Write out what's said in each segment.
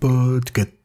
Podcast.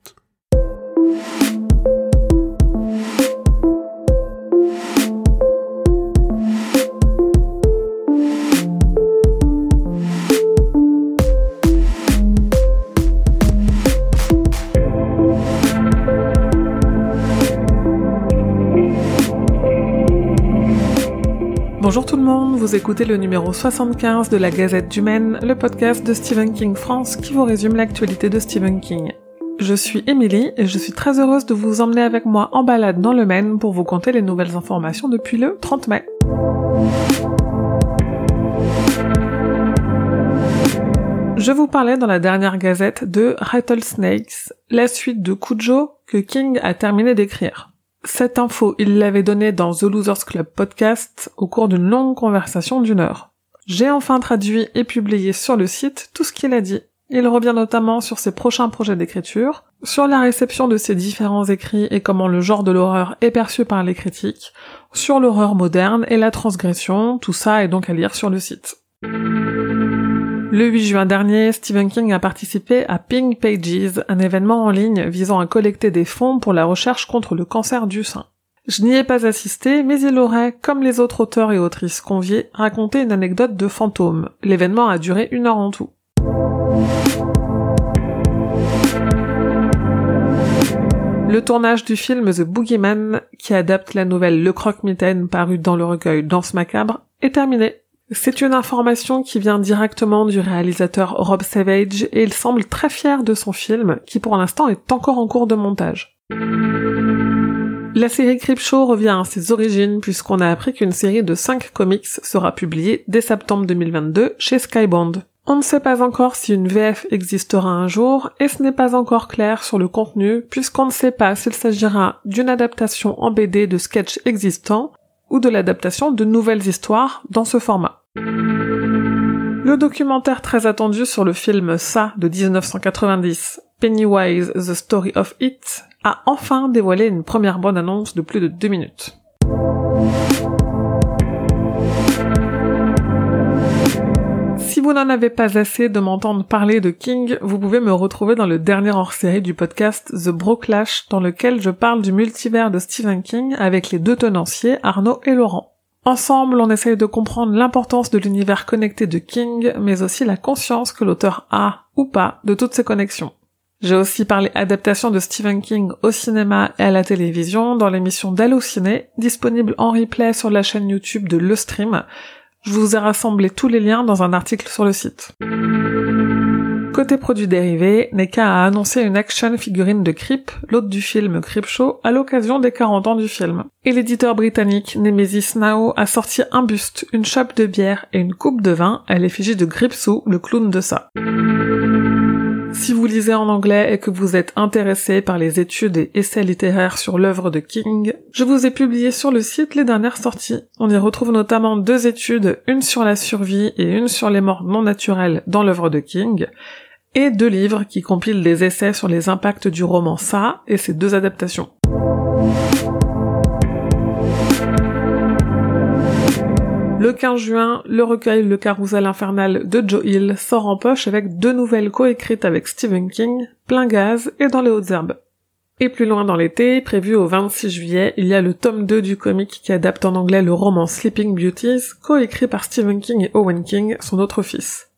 Bonjour tout le monde, vous écoutez le numéro 75 de la Gazette du Maine, le podcast de Stephen King France qui vous résume l'actualité de Stephen King. Je suis Émilie et je suis très heureuse de vous emmener avec moi en balade dans le Maine pour vous conter les nouvelles informations depuis le 30 mai. Je vous parlais dans la dernière gazette de Rattlesnakes, la suite de Cujo que King a terminé d'écrire. Cette info, il l'avait donnée dans The Losers Club podcast au cours d'une longue conversation d'une heure. J'ai enfin traduit et publié sur le site tout ce qu'il a dit. Il revient notamment sur ses prochains projets d'écriture, sur la réception de ses différents écrits et comment le genre de l'horreur est perçu par les critiques, sur l'horreur moderne et la transgression, tout ça est donc à lire sur le site. Le 8 juin dernier, Stephen King a participé à Pink Pages, un événement en ligne visant à collecter des fonds pour la recherche contre le cancer du sein. Je n'y ai pas assisté, mais il aurait, comme les autres auteurs et autrices conviés, raconté une anecdote de fantôme. L'événement a duré une heure en tout. Le tournage du film The Boogeyman, qui adapte la nouvelle Le Croque-Mitaine parue dans le recueil Danse macabre, est terminé. C'est une information qui vient directement du réalisateur Rob Savage et il semble très fier de son film qui pour l'instant est encore en cours de montage. La série Creepshow revient à ses origines puisqu'on a appris qu'une série de 5 comics sera publiée dès septembre 2022 chez Skybound. On ne sait pas encore si une VF existera un jour et ce n'est pas encore clair sur le contenu puisqu'on ne sait pas s'il s'agira d'une adaptation en BD de sketchs existants ou de l'adaptation de nouvelles histoires dans ce format. Le documentaire très attendu sur le film Ça de 1990, Pennywise The Story of It, a enfin dévoilé une première bonne annonce de plus de deux minutes. Vous n'en avez pas assez de m'entendre parler de King, vous pouvez me retrouver dans le dernier hors-série du podcast The Broclash, dans lequel je parle du multivers de Stephen King avec les deux tenanciers, Arnaud et Laurent. Ensemble, on essaye de comprendre l'importance de l'univers connecté de King, mais aussi la conscience que l'auteur a, ou pas, de toutes ces connexions. J'ai aussi parlé adaptation de Stephen King au cinéma et à la télévision dans l'émission d'Allociné, disponible en replay sur la chaîne YouTube de Le Stream, je vous ai rassemblé tous les liens dans un article sur le site. Côté produits dérivés, NECA a annoncé une action figurine de Creep, l'hôte du film Creepshow, à l'occasion des 40 ans du film. Et l'éditeur britannique Nemesis Now a sorti un buste, une chope de bière et une coupe de vin à l'effigie de Gripsou, le clown de ça. Si vous lisez en anglais et que vous êtes intéressé par les études et essais littéraires sur l'œuvre de King, je vous ai publié sur le site les dernières sorties. On y retrouve notamment deux études, une sur la survie et une sur les morts non naturelles dans l'œuvre de King, et deux livres qui compilent des essais sur les impacts du roman Ça et ses deux adaptations. Le 15 juin, le recueil Le Carousel Infernal de Joe Hill sort en poche avec deux nouvelles coécrites avec Stephen King, Plein Gaz et Dans les Hautes Herbes. Et plus loin dans l'été, prévu au 26 juillet, il y a le tome 2 du comic qui adapte en anglais le roman Sleeping Beauties, coécrit par Stephen King et Owen King, son autre fils.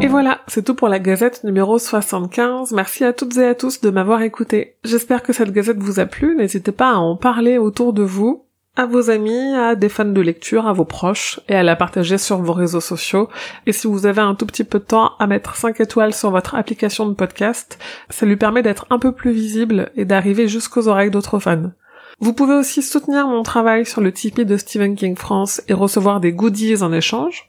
Et voilà, c'est tout pour la gazette numéro 75. Merci à toutes et à tous de m'avoir écouté. J'espère que cette gazette vous a plu. N'hésitez pas à en parler autour de vous, à vos amis, à des fans de lecture, à vos proches, et à la partager sur vos réseaux sociaux. Et si vous avez un tout petit peu de temps à mettre 5 étoiles sur votre application de podcast, ça lui permet d'être un peu plus visible et d'arriver jusqu'aux oreilles d'autres fans. Vous pouvez aussi soutenir mon travail sur le Tipeee de Stephen King France et recevoir des goodies en échange.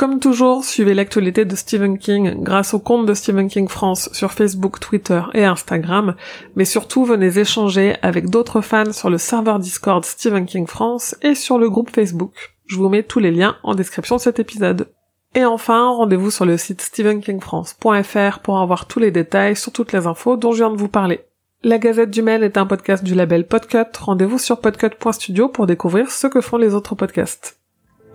Comme toujours, suivez l'actualité de Stephen King grâce au compte de Stephen King France sur Facebook, Twitter et Instagram, mais surtout venez échanger avec d'autres fans sur le serveur Discord Stephen King France et sur le groupe Facebook. Je vous mets tous les liens en description de cet épisode. Et enfin, rendez-vous sur le site stephenkingfrance.fr pour avoir tous les détails sur toutes les infos dont je viens de vous parler. La Gazette du Mail est un podcast du label Podcut. Rendez-vous sur podcut.studio pour découvrir ce que font les autres podcasts.